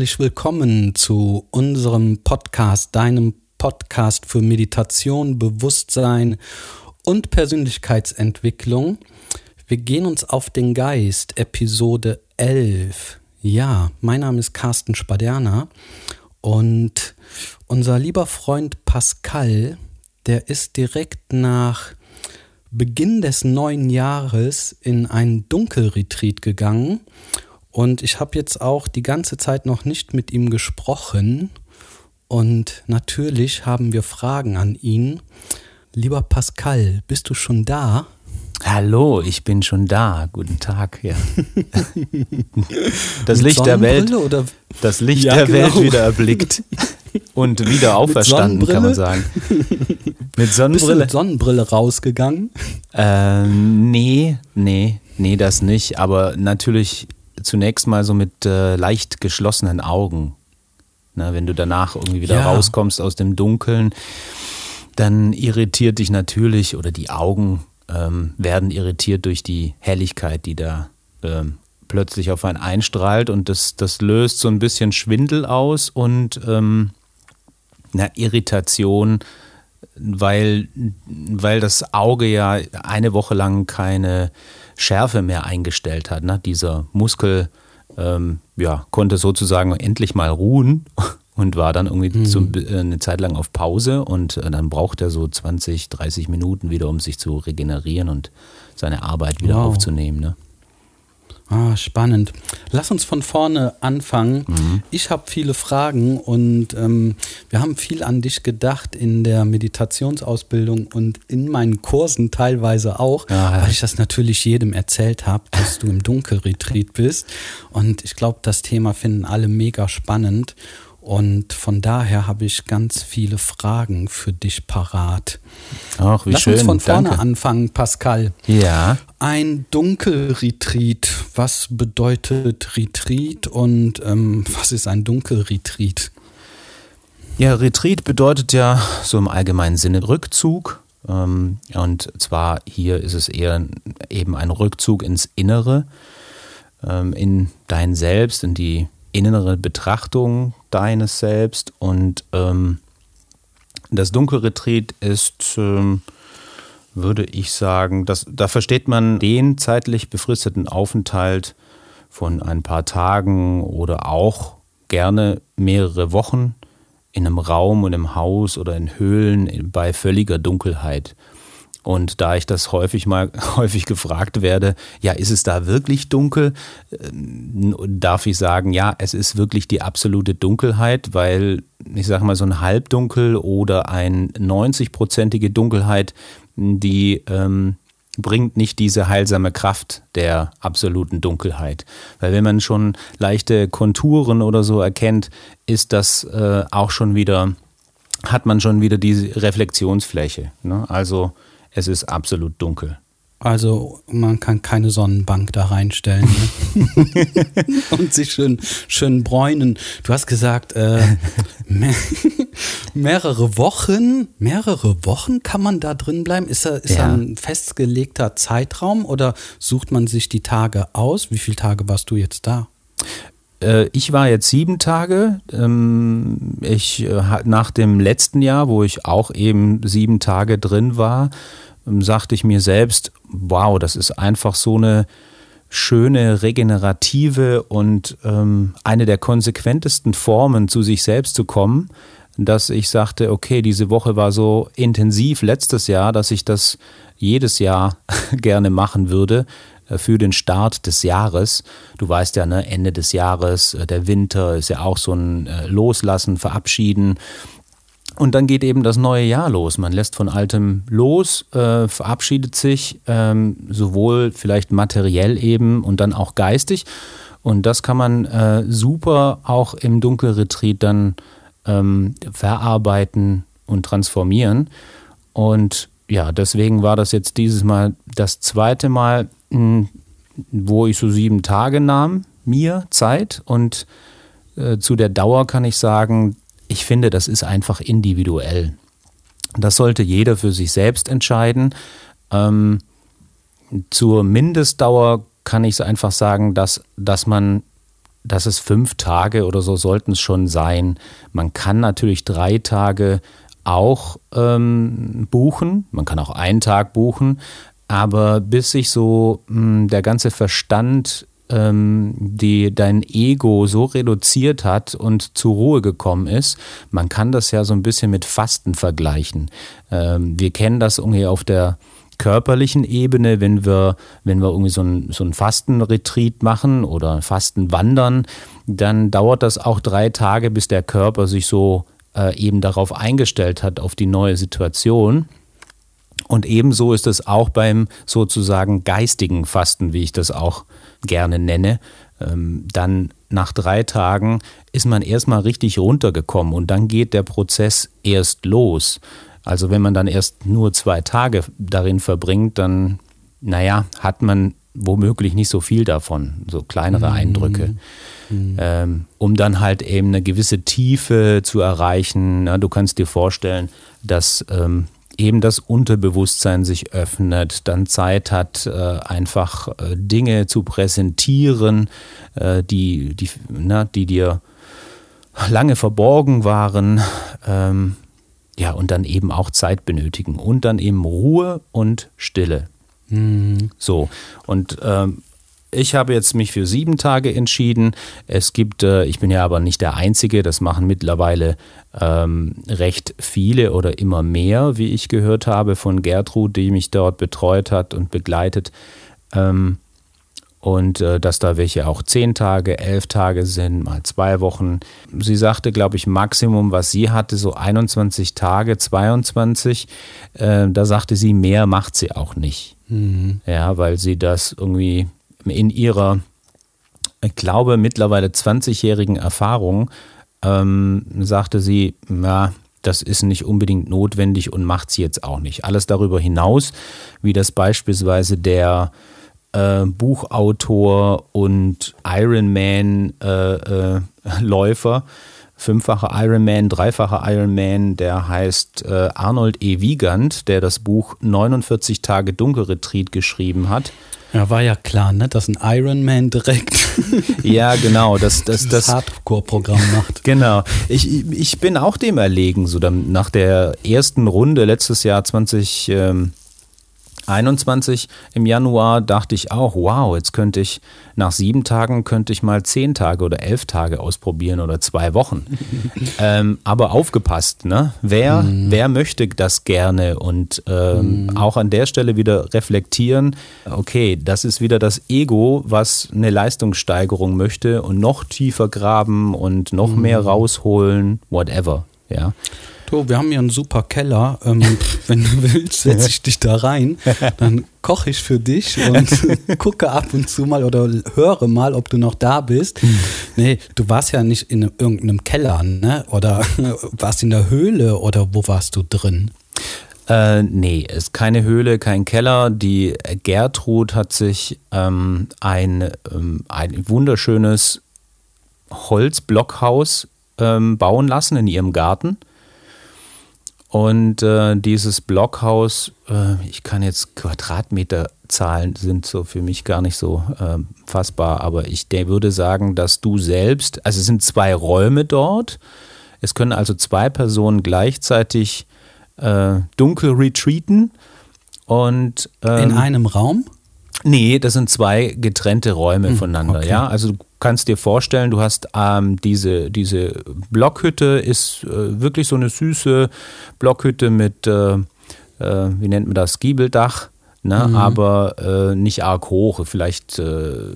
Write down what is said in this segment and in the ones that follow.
herzlich willkommen zu unserem Podcast, deinem Podcast für Meditation, Bewusstsein und Persönlichkeitsentwicklung. Wir gehen uns auf den Geist, Episode 11. Ja, mein Name ist Carsten Spaderna und unser lieber Freund Pascal, der ist direkt nach Beginn des neuen Jahres in ein Dunkelretreat gegangen und ich habe jetzt auch die ganze Zeit noch nicht mit ihm gesprochen. Und natürlich haben wir Fragen an ihn. Lieber Pascal, bist du schon da? Hallo, ich bin schon da. Guten Tag, ja. Das Licht der Welt, oder? das Licht ja, der genau. Welt wieder erblickt und wieder auferstanden, kann man sagen. Mit Sonnenbrille. Bist du mit Sonnenbrille rausgegangen? Ähm, nee, nee, nee, das nicht. Aber natürlich zunächst mal so mit äh, leicht geschlossenen Augen. Na, wenn du danach irgendwie wieder ja. rauskommst aus dem Dunkeln, dann irritiert dich natürlich oder die Augen ähm, werden irritiert durch die Helligkeit, die da ähm, plötzlich auf einen einstrahlt und das, das löst so ein bisschen Schwindel aus und ähm, eine Irritation, weil, weil das Auge ja eine Woche lang keine Schärfe mehr eingestellt hat. Ne? Dieser Muskel ähm, ja, konnte sozusagen endlich mal ruhen und war dann irgendwie mhm. zum, äh, eine Zeit lang auf Pause und äh, dann braucht er so 20, 30 Minuten wieder, um sich zu regenerieren und seine Arbeit wieder wow. aufzunehmen. Ne? Ah, spannend. Lass uns von vorne anfangen. Mhm. Ich habe viele Fragen und ähm, wir haben viel an dich gedacht in der Meditationsausbildung und in meinen Kursen teilweise auch, ja, weil ich das natürlich jedem erzählt habe, dass du im Dunkelretreat bist. Und ich glaube, das Thema finden alle mega spannend. Und von daher habe ich ganz viele Fragen für dich parat. Ach, wie Lass schön. uns von vorne Danke. anfangen, Pascal. Ja. Ein Dunkelretreat. Was bedeutet Retreat und ähm, was ist ein Dunkelretreat? Ja, Retreat bedeutet ja so im allgemeinen Sinne Rückzug. Ähm, und zwar hier ist es eher eben ein Rückzug ins Innere, ähm, in dein Selbst, in die innere Betrachtung deines Selbst und ähm, das Dunkelretreat ist, ähm, würde ich sagen, das, da versteht man den zeitlich befristeten Aufenthalt von ein paar Tagen oder auch gerne mehrere Wochen in einem Raum und im Haus oder in Höhlen bei völliger Dunkelheit. Und da ich das häufig mal häufig gefragt werde, ja, ist es da wirklich dunkel? Äh, darf ich sagen, ja, es ist wirklich die absolute Dunkelheit, weil ich sage mal so ein Halbdunkel oder eine 90-prozentige Dunkelheit, die ähm, bringt nicht diese heilsame Kraft der absoluten Dunkelheit. Weil wenn man schon leichte Konturen oder so erkennt, ist das äh, auch schon wieder, hat man schon wieder diese Reflexionsfläche. Ne? Also es ist absolut dunkel. Also man kann keine Sonnenbank da reinstellen ne? und sich schön, schön bräunen. Du hast gesagt, äh, mehr, mehrere Wochen, mehrere Wochen kann man da drin bleiben? Ist da, ist ja. da ein festgelegter Zeitraum oder sucht man sich die Tage aus? Wie viele Tage warst du jetzt da? Äh, ich war jetzt sieben Tage. Ähm, ich, äh, nach dem letzten Jahr, wo ich auch eben sieben Tage drin war, ähm, sagte ich mir selbst, wow, das ist einfach so eine schöne, regenerative und ähm, eine der konsequentesten Formen, zu sich selbst zu kommen, dass ich sagte, okay, diese Woche war so intensiv letztes Jahr, dass ich das jedes Jahr gerne machen würde für den Start des Jahres. Du weißt ja, ne, Ende des Jahres, äh, der Winter ist ja auch so ein äh, Loslassen, Verabschieden. Und dann geht eben das neue Jahr los. Man lässt von Altem los, äh, verabschiedet sich, ähm, sowohl vielleicht materiell eben und dann auch geistig. Und das kann man äh, super auch im Dunkelretreat dann ähm, verarbeiten und transformieren. Und ja, deswegen war das jetzt dieses Mal das zweite Mal, wo ich so sieben Tage nahm, mir Zeit. Und äh, zu der Dauer kann ich sagen, ich finde, das ist einfach individuell. Das sollte jeder für sich selbst entscheiden. Ähm, zur Mindestdauer kann ich es einfach sagen, dass, dass man dass es fünf Tage oder so sollten es schon sein. Man kann natürlich drei Tage auch ähm, buchen, man kann auch einen Tag buchen, aber bis sich so mh, hm, der ganze Verstand ähm, die dein Ego so reduziert hat und zur Ruhe gekommen ist. Man kann das ja so ein bisschen mit Fasten vergleichen. Ähm, wir kennen das irgendwie auf der körperlichen Ebene, wenn wir, wenn wir irgendwie so ein, so ein Fastenretreat machen oder Fastenwandern, dann dauert das auch drei Tage, bis der Körper sich so äh, eben darauf eingestellt hat, auf die neue Situation. Und ebenso ist es auch beim sozusagen geistigen Fasten, wie ich das auch gerne nenne. Ähm, dann nach drei Tagen ist man erstmal richtig runtergekommen und dann geht der Prozess erst los. Also wenn man dann erst nur zwei Tage darin verbringt, dann, naja, hat man womöglich nicht so viel davon, so kleinere mhm. Eindrücke. Mhm. Ähm, um dann halt eben eine gewisse Tiefe zu erreichen. Na, du kannst dir vorstellen, dass ähm, eben das Unterbewusstsein sich öffnet, dann Zeit hat, äh, einfach äh, Dinge zu präsentieren, äh, die, die, na, die dir lange verborgen waren. Ähm, ja, und dann eben auch Zeit benötigen und dann eben Ruhe und Stille. Mhm. So, und ähm, ich habe jetzt mich für sieben Tage entschieden. Es gibt, äh, ich bin ja aber nicht der Einzige, das machen mittlerweile ähm, recht viele oder immer mehr, wie ich gehört habe von Gertrud, die mich dort betreut hat und begleitet. Ähm, und äh, dass da welche auch zehn Tage, elf Tage sind, mal zwei Wochen. Sie sagte, glaube ich, Maximum, was sie hatte, so 21 Tage, 22. Äh, da sagte sie, mehr macht sie auch nicht. Mhm. Ja, weil sie das irgendwie in ihrer, ich glaube, mittlerweile 20-jährigen Erfahrung ähm, sagte sie, na, das ist nicht unbedingt notwendig und macht sie jetzt auch nicht. Alles darüber hinaus, wie das beispielsweise der äh, Buchautor und Ironman-Läufer, äh, äh, fünffacher Ironman, dreifacher Ironman, der heißt äh, Arnold E. Wiegand, der das Buch 49 Tage Dunkelretreat geschrieben hat. Ja, war ja klar, ne, dass ein Ironman direkt ja, genau, das, das, das Hardcore-Programm macht. Genau. Ich, ich bin auch dem erlegen, so dann nach der ersten Runde letztes Jahr 20. Ähm, 21 im Januar dachte ich auch, wow, jetzt könnte ich nach sieben Tagen könnte ich mal zehn Tage oder elf Tage ausprobieren oder zwei Wochen. ähm, aber aufgepasst, ne? Wer, mm. wer möchte das gerne und ähm, mm. auch an der Stelle wieder reflektieren, okay, das ist wieder das Ego, was eine Leistungssteigerung möchte und noch tiefer graben und noch mm. mehr rausholen, whatever. Ja. Du, wir haben hier einen super Keller. Ähm, wenn du willst, setze ich dich da rein. Dann koche ich für dich und gucke ab und zu mal oder höre mal, ob du noch da bist. Nee, du warst ja nicht in irgendeinem Keller, ne? Oder warst in der Höhle oder wo warst du drin? Äh, nee, ist keine Höhle, kein Keller. Die Gertrud hat sich ähm, ein, ähm, ein wunderschönes Holzblockhaus ähm, bauen lassen in ihrem Garten. Und äh, dieses Blockhaus, äh, ich kann jetzt Quadratmeterzahlen sind so für mich gar nicht so äh, fassbar, aber ich der würde sagen, dass du selbst, also es sind zwei Räume dort, es können also zwei Personen gleichzeitig äh, dunkel retreaten und ähm, in einem Raum? Nee, das sind zwei getrennte Räume hm, voneinander, okay. ja. Also du kannst dir vorstellen, du hast ähm, diese, diese Blockhütte, ist äh, wirklich so eine süße Blockhütte mit, äh, äh, wie nennt man das, Giebeldach, ne? Mhm. aber äh, nicht arg hoch, vielleicht äh,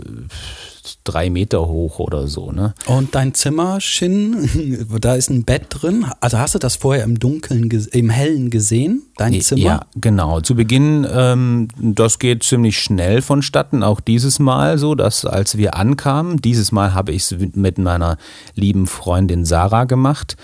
drei Meter hoch oder so. Ne? Und dein Zimmer, Shin, da ist ein Bett drin. Also hast du das vorher im Dunkeln, im Hellen gesehen, dein Zimmer? Ja, genau. Zu Beginn, ähm, das geht ziemlich schnell vonstatten, auch dieses Mal so, dass als wir ankamen, dieses Mal habe ich es mit meiner lieben Freundin Sarah gemacht.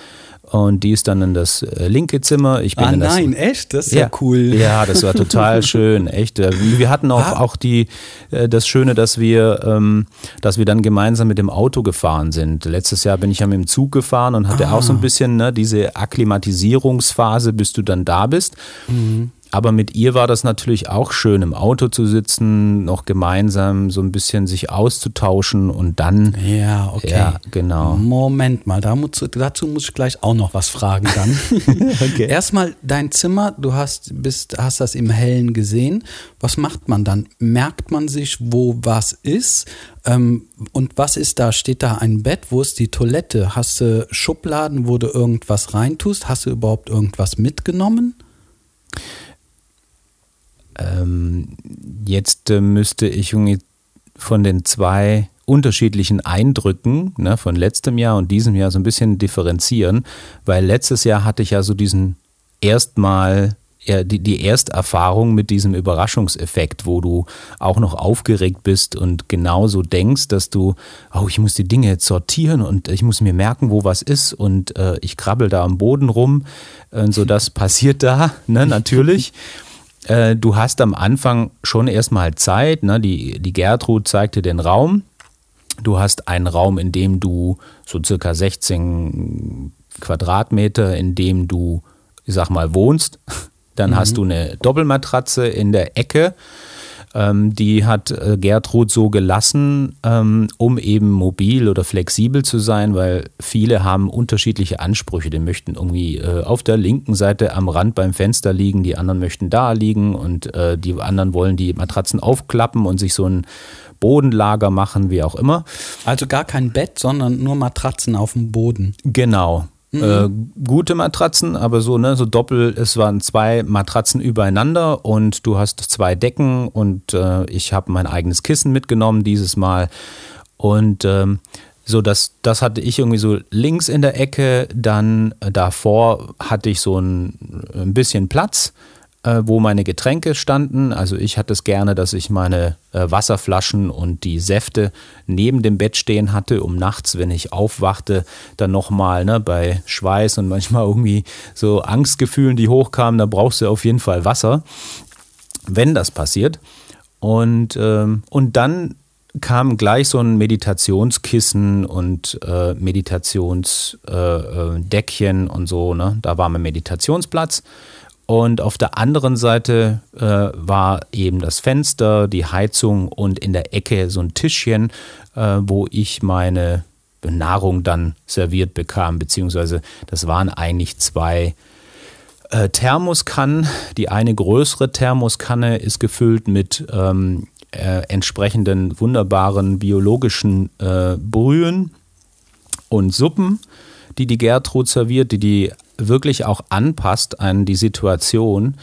Und die ist dann in das äh, linke Zimmer. Ich bin ah in das, nein, echt? Das ist ja, ja, cool. Ja, das war total schön, echt. Äh, wir hatten auch, ah. auch die, äh, das Schöne, dass wir, ähm, dass wir dann gemeinsam mit dem Auto gefahren sind. Letztes Jahr bin ich ja mit dem Zug gefahren und hatte ah. auch so ein bisschen ne, diese Akklimatisierungsphase, bis du dann da bist. Mhm. Aber mit ihr war das natürlich auch schön, im Auto zu sitzen, noch gemeinsam so ein bisschen sich auszutauschen und dann. Ja, okay. Ja, genau. Moment mal, dazu muss ich gleich auch noch was fragen dann. okay. Erstmal dein Zimmer, du hast, bist, hast das im Hellen gesehen. Was macht man dann? Merkt man sich, wo was ist? Ähm, und was ist da? Steht da ein Bett? Wo ist die Toilette? Hast du Schubladen, wo du irgendwas reintust? Hast du überhaupt irgendwas mitgenommen? Ähm, jetzt äh, müsste ich von den zwei unterschiedlichen Eindrücken ne, von letztem Jahr und diesem Jahr so ein bisschen differenzieren, weil letztes Jahr hatte ich ja so diesen erstmal die, die Ersterfahrung mit diesem Überraschungseffekt, wo du auch noch aufgeregt bist und genauso denkst, dass du, oh, ich muss die Dinge jetzt sortieren und ich muss mir merken, wo was ist und äh, ich krabbel da am Boden rum. Äh, so das passiert da, ne, natürlich. Äh, du hast am Anfang schon erstmal Zeit. Ne? Die, die Gertrud zeigte den Raum. Du hast einen Raum, in dem du so circa 16 Quadratmeter, in dem du, ich sag mal, wohnst. Dann mhm. hast du eine Doppelmatratze in der Ecke ähm, die hat äh, Gertrud so gelassen, ähm, um eben mobil oder flexibel zu sein, weil viele haben unterschiedliche Ansprüche. Die möchten irgendwie äh, auf der linken Seite am Rand beim Fenster liegen, die anderen möchten da liegen und äh, die anderen wollen die Matratzen aufklappen und sich so ein Bodenlager machen, wie auch immer. Also gar kein Bett, sondern nur Matratzen auf dem Boden. Genau. Mhm. Äh, gute Matratzen, aber so, ne, so doppel, es waren zwei Matratzen übereinander und du hast zwei Decken und äh, ich habe mein eigenes Kissen mitgenommen dieses Mal. Und ähm, so, das, das hatte ich irgendwie so links in der Ecke, dann äh, davor hatte ich so ein, ein bisschen Platz äh, wo meine Getränke standen. Also ich hatte es gerne, dass ich meine äh, Wasserflaschen und die Säfte neben dem Bett stehen hatte, um nachts, wenn ich aufwachte, dann nochmal ne, bei Schweiß und manchmal irgendwie so Angstgefühlen, die hochkamen, da brauchst du auf jeden Fall Wasser, wenn das passiert. Und, ähm, und dann kam gleich so ein Meditationskissen und äh, Meditationsdeckchen äh, äh und so. Ne? Da war mein Meditationsplatz. Und auf der anderen Seite äh, war eben das Fenster, die Heizung und in der Ecke so ein Tischchen, äh, wo ich meine Nahrung dann serviert bekam, beziehungsweise das waren eigentlich zwei äh, Thermoskannen. Die eine größere Thermoskanne ist gefüllt mit ähm, äh, entsprechenden wunderbaren biologischen äh, Brühen und Suppen, die die Gertrud serviert, die die wirklich auch anpasst an die Situation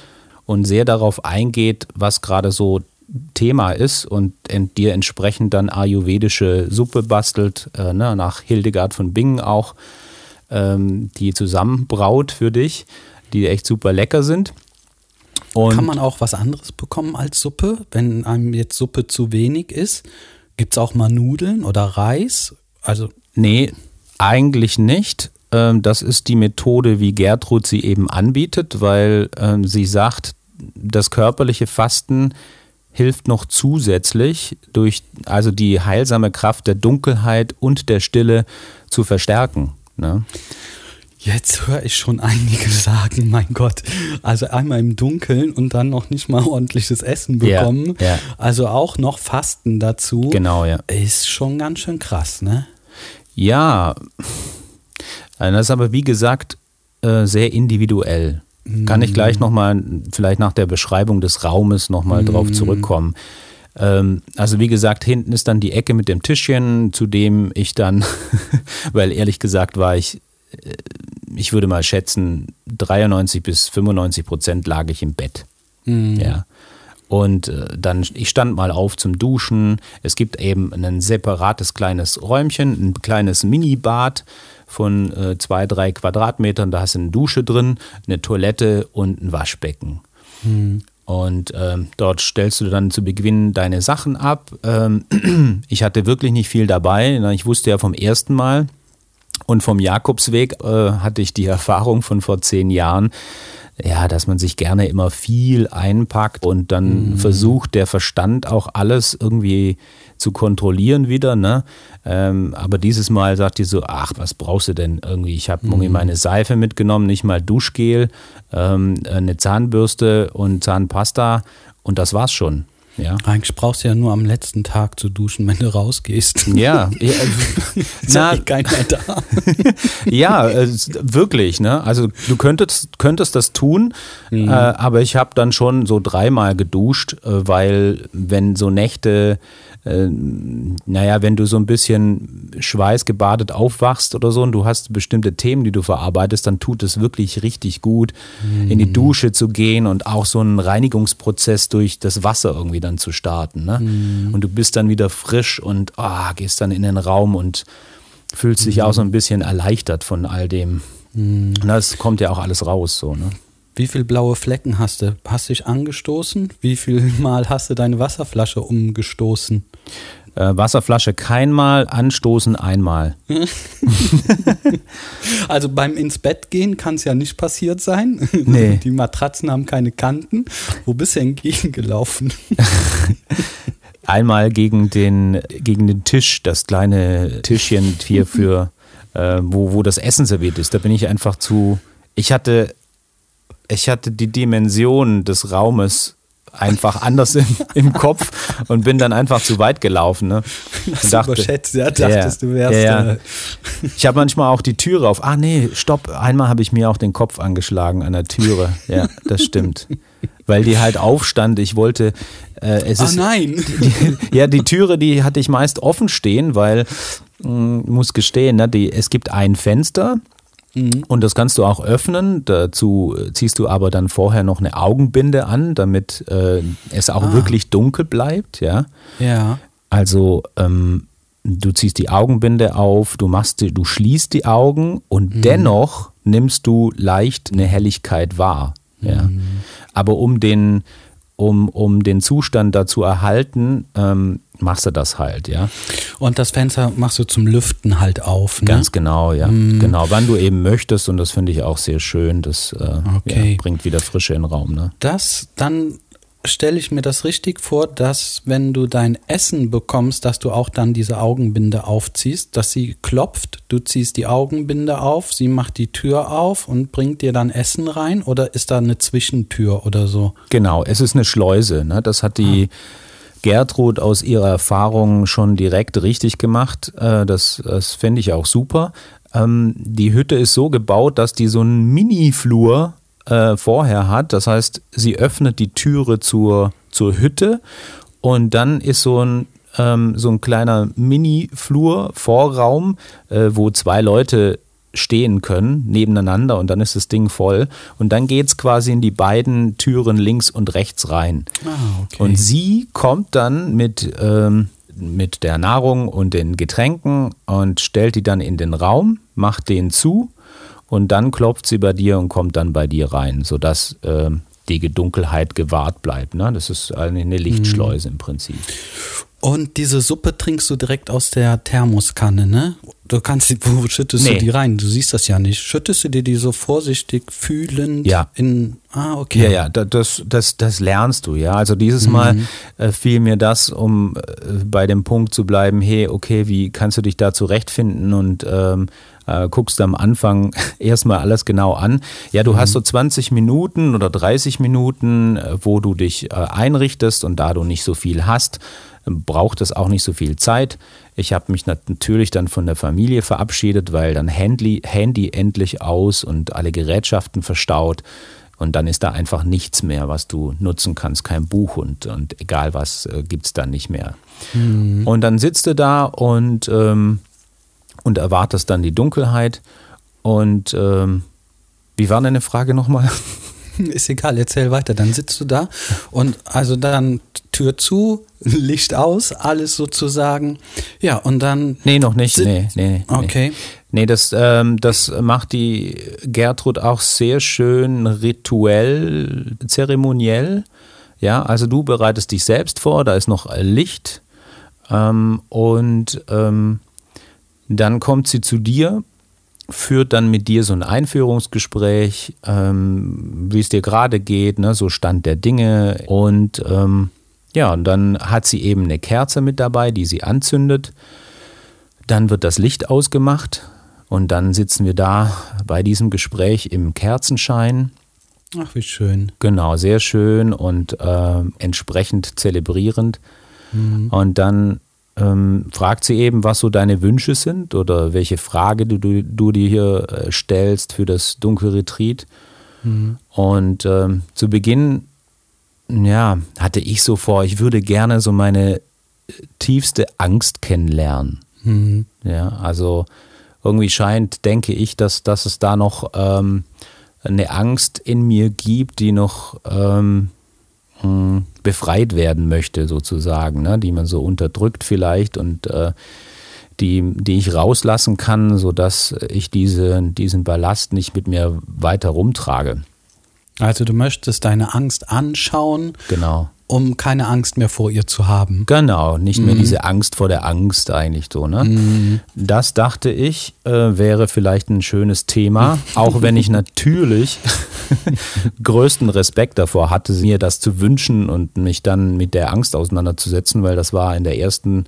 und sehr darauf eingeht, was gerade so Thema ist und dir entsprechend dann ayurvedische Suppe bastelt, äh, ne, nach Hildegard von Bingen auch, ähm, die zusammenbraut für dich, die echt super lecker sind. Und Kann man auch was anderes bekommen als Suppe, wenn einem jetzt Suppe zu wenig ist? Gibt es auch mal Nudeln oder Reis? Also nee, eigentlich nicht. Ähm, das ist die Methode, wie Gertrud sie eben anbietet, weil ähm, sie sagt, das körperliche Fasten hilft noch zusätzlich durch also die heilsame Kraft der Dunkelheit und der Stille zu verstärken. Ne? Jetzt höre ich schon einige sagen, mein Gott, also einmal im Dunkeln und dann noch nicht mal ordentliches Essen bekommen. Ja, ja. Also auch noch Fasten dazu. Genau, ja. Ist schon ganz schön krass, ne? Ja, äh, das ist aber wie gesagt äh, sehr individuell. Kann ich gleich nochmal, vielleicht nach der Beschreibung des Raumes nochmal mm. drauf zurückkommen. Ähm, also wie gesagt, hinten ist dann die Ecke mit dem Tischchen, zu dem ich dann, weil ehrlich gesagt war ich, äh, ich würde mal schätzen, 93 bis 95 Prozent lag ich im Bett. Mm. Ja. Und dann, ich stand mal auf zum Duschen. Es gibt eben ein separates kleines Räumchen, ein kleines Minibad von äh, zwei, drei Quadratmetern. Da hast du eine Dusche drin, eine Toilette und ein Waschbecken. Mhm. Und ähm, dort stellst du dann zu Beginn deine Sachen ab. Ähm, ich hatte wirklich nicht viel dabei. Ich wusste ja vom ersten Mal und vom Jakobsweg äh, hatte ich die Erfahrung von vor zehn Jahren, ja, dass man sich gerne immer viel einpackt und dann mhm. versucht der Verstand auch alles irgendwie zu kontrollieren wieder. Ne? Ähm, aber dieses Mal sagt die so, ach, was brauchst du denn irgendwie? Ich habe mhm. meine Seife mitgenommen, nicht mal Duschgel, ähm, eine Zahnbürste und Zahnpasta und das war's schon. Ja. Eigentlich brauchst du ja nur am letzten Tag zu duschen, wenn du rausgehst. Ja, ja na, keiner da. ja, äh, wirklich. Ne? Also du könntest, könntest das tun, mhm. äh, aber ich habe dann schon so dreimal geduscht, äh, weil wenn so Nächte äh, naja, wenn du so ein bisschen schweißgebadet aufwachst oder so und du hast bestimmte Themen, die du verarbeitest, dann tut es wirklich richtig gut, mhm. in die Dusche zu gehen und auch so einen Reinigungsprozess durch das Wasser irgendwie dann zu starten. Ne? Mhm. Und du bist dann wieder frisch und oh, gehst dann in den Raum und fühlst dich mhm. auch so ein bisschen erleichtert von all dem. Mhm. Und das kommt ja auch alles raus, so, ne? Wie viele blaue Flecken hast du? Hast du dich angestoßen? Wie viel Mal hast du deine Wasserflasche umgestoßen? Äh, Wasserflasche keinmal, anstoßen einmal. also beim ins Bett gehen kann es ja nicht passiert sein. Nee. Die Matratzen haben keine Kanten. Wo bist du entgegengelaufen? Einmal gegen den, gegen den Tisch, das kleine Tischchen hier für, äh, wo, wo das Essen serviert ist. Da bin ich einfach zu. Ich hatte ich hatte die Dimension des Raumes einfach anders im, im Kopf und bin dann einfach zu weit gelaufen. Ne? Das dachte, überschätzt, ja, dachtest ja, du wärst. Ja, ja. Ich habe manchmal auch die Türe auf. Ah, nee, stopp. Einmal habe ich mir auch den Kopf angeschlagen an der Türe. Ja, das stimmt. Weil die halt aufstand. Ich wollte. Äh, es ah, ist, nein. Die, ja, die Türe, die hatte ich meist offen stehen, weil, mh, hm, muss gestehen, ne, die, es gibt ein Fenster Mhm. Und das kannst du auch öffnen. Dazu ziehst du aber dann vorher noch eine Augenbinde an, damit äh, es auch ah. wirklich dunkel bleibt. Ja. Ja. Also ähm, du ziehst die Augenbinde auf, du machst, die, du schließt die Augen und mhm. dennoch nimmst du leicht eine Helligkeit wahr. Ja. Mhm. Aber um den um, um den Zustand da zu erhalten, ähm, machst du das halt, ja. Und das Fenster machst du zum Lüften halt auf, ne? Ganz genau, ja. Mm. Genau, wann du eben möchtest und das finde ich auch sehr schön. Das äh, okay. ja, bringt wieder Frische in den Raum, ne? Das dann stelle ich mir das richtig vor, dass wenn du dein Essen bekommst, dass du auch dann diese Augenbinde aufziehst, dass sie klopft, du ziehst die Augenbinde auf, sie macht die Tür auf und bringt dir dann Essen rein oder ist da eine Zwischentür oder so? Genau, es ist eine Schleuse, ne? Das hat die ah. Gertrud aus ihrer Erfahrung schon direkt richtig gemacht. Äh, das, das fände ich auch super. Ähm, die Hütte ist so gebaut, dass die so einen Mini-Flur äh, vorher hat. Das heißt, sie öffnet die Türe zur, zur Hütte und dann ist so ein, ähm, so ein kleiner Mini-Flur, Vorraum, äh, wo zwei Leute stehen können nebeneinander und dann ist das Ding voll und dann geht es quasi in die beiden Türen links und rechts rein. Ah, okay. Und sie kommt dann mit, ähm, mit der Nahrung und den Getränken und stellt die dann in den Raum, macht den zu und dann klopft sie bei dir und kommt dann bei dir rein, sodass äh, die Dunkelheit gewahrt bleibt. Ne? Das ist eine Lichtschleuse mhm. im Prinzip. Und diese Suppe trinkst du direkt aus der Thermoskanne, ne? Du kannst wo schüttest nee. du die rein? Du siehst das ja nicht. Schüttest du dir die so vorsichtig fühlend ja. in. Ah, okay. Ja, ja, das, das, das lernst du, ja. Also dieses mhm. Mal äh, fiel mir das, um äh, bei dem Punkt zu bleiben, hey, okay, wie kannst du dich da zurechtfinden und ähm, äh, guckst am Anfang erstmal alles genau an. Ja, du mhm. hast so 20 Minuten oder 30 Minuten, äh, wo du dich äh, einrichtest und da du nicht so viel hast, braucht es auch nicht so viel Zeit. Ich habe mich natürlich dann von der Familie verabschiedet, weil dann Handy, Handy endlich aus und alle Gerätschaften verstaut. Und dann ist da einfach nichts mehr, was du nutzen kannst, kein Buch und, und egal was äh, gibt es dann nicht mehr. Mhm. Und dann sitzt du da und, ähm, und erwartest dann die Dunkelheit. Und ähm, wie war deine Frage nochmal? Ist egal, erzähl weiter. Dann sitzt du da und also dann Tür zu, Licht aus, alles sozusagen. Ja, und dann. Nee, noch nicht. Nee, nee, nee. Okay. Nee, das, ähm, das macht die Gertrud auch sehr schön rituell, zeremoniell. Ja, also du bereitest dich selbst vor, da ist noch Licht. Ähm, und ähm, dann kommt sie zu dir führt dann mit dir so ein Einführungsgespräch, ähm, wie es dir gerade geht, ne, so Stand der Dinge. Und ähm, ja, und dann hat sie eben eine Kerze mit dabei, die sie anzündet. Dann wird das Licht ausgemacht und dann sitzen wir da bei diesem Gespräch im Kerzenschein. Ach, wie schön. Genau, sehr schön und äh, entsprechend zelebrierend. Mhm. Und dann ähm, fragt sie eben, was so deine Wünsche sind oder welche Frage du, du, du dir hier äh, stellst für das Dunkelretreat. Mhm. Und ähm, zu Beginn, ja, hatte ich so vor, ich würde gerne so meine äh, tiefste Angst kennenlernen. Mhm. Ja, also irgendwie scheint, denke ich, dass, dass es da noch ähm, eine Angst in mir gibt, die noch ähm, hm, befreit werden möchte, sozusagen, ne? die man so unterdrückt vielleicht und äh, die, die ich rauslassen kann, sodass ich diese, diesen Ballast nicht mit mir weiter rumtrage. Also du möchtest deine Angst anschauen. Genau um keine Angst mehr vor ihr zu haben. Genau, nicht mehr mhm. diese Angst vor der Angst eigentlich so. Ne? Mhm. Das dachte ich, äh, wäre vielleicht ein schönes Thema, auch wenn ich natürlich größten Respekt davor hatte, mir das zu wünschen und mich dann mit der Angst auseinanderzusetzen, weil das war in der ersten,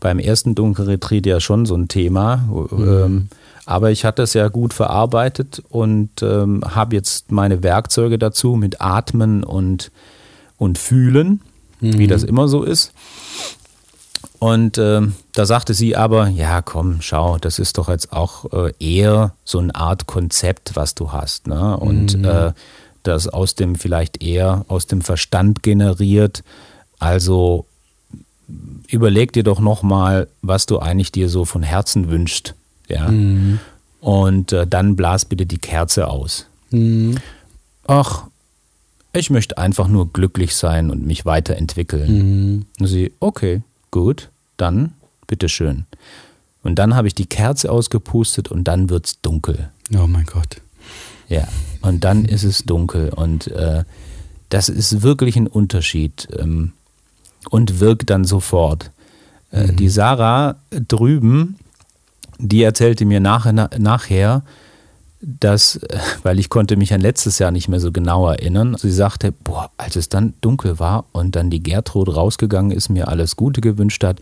beim ersten Dunkelretreat ja schon so ein Thema. Mhm. Ähm, aber ich hatte es ja gut verarbeitet und ähm, habe jetzt meine Werkzeuge dazu mit Atmen und und fühlen, mhm. wie das immer so ist. Und äh, da sagte sie aber, ja, komm, schau, das ist doch jetzt auch äh, eher so eine Art Konzept, was du hast. Ne? Und mhm. äh, das aus dem vielleicht eher aus dem Verstand generiert. Also überleg dir doch nochmal, was du eigentlich dir so von Herzen wünschst. Ja. Mhm. Und äh, dann blas bitte die Kerze aus. Mhm. Ach, ich möchte einfach nur glücklich sein und mich weiterentwickeln. Mhm. Und sie, okay, gut, dann bitteschön. Und dann habe ich die Kerze ausgepustet und dann wird es dunkel. Oh mein Gott. Ja, und dann ist es dunkel und äh, das ist wirklich ein Unterschied ähm, und wirkt dann sofort. Äh, mhm. Die Sarah drüben, die erzählte mir nach, nachher, dass, äh, weil ich konnte mich an letztes Jahr nicht mehr so genau erinnern, sie sagte, boah, als es dann dunkel war und dann die Gertrud rausgegangen ist, mir alles Gute gewünscht hat,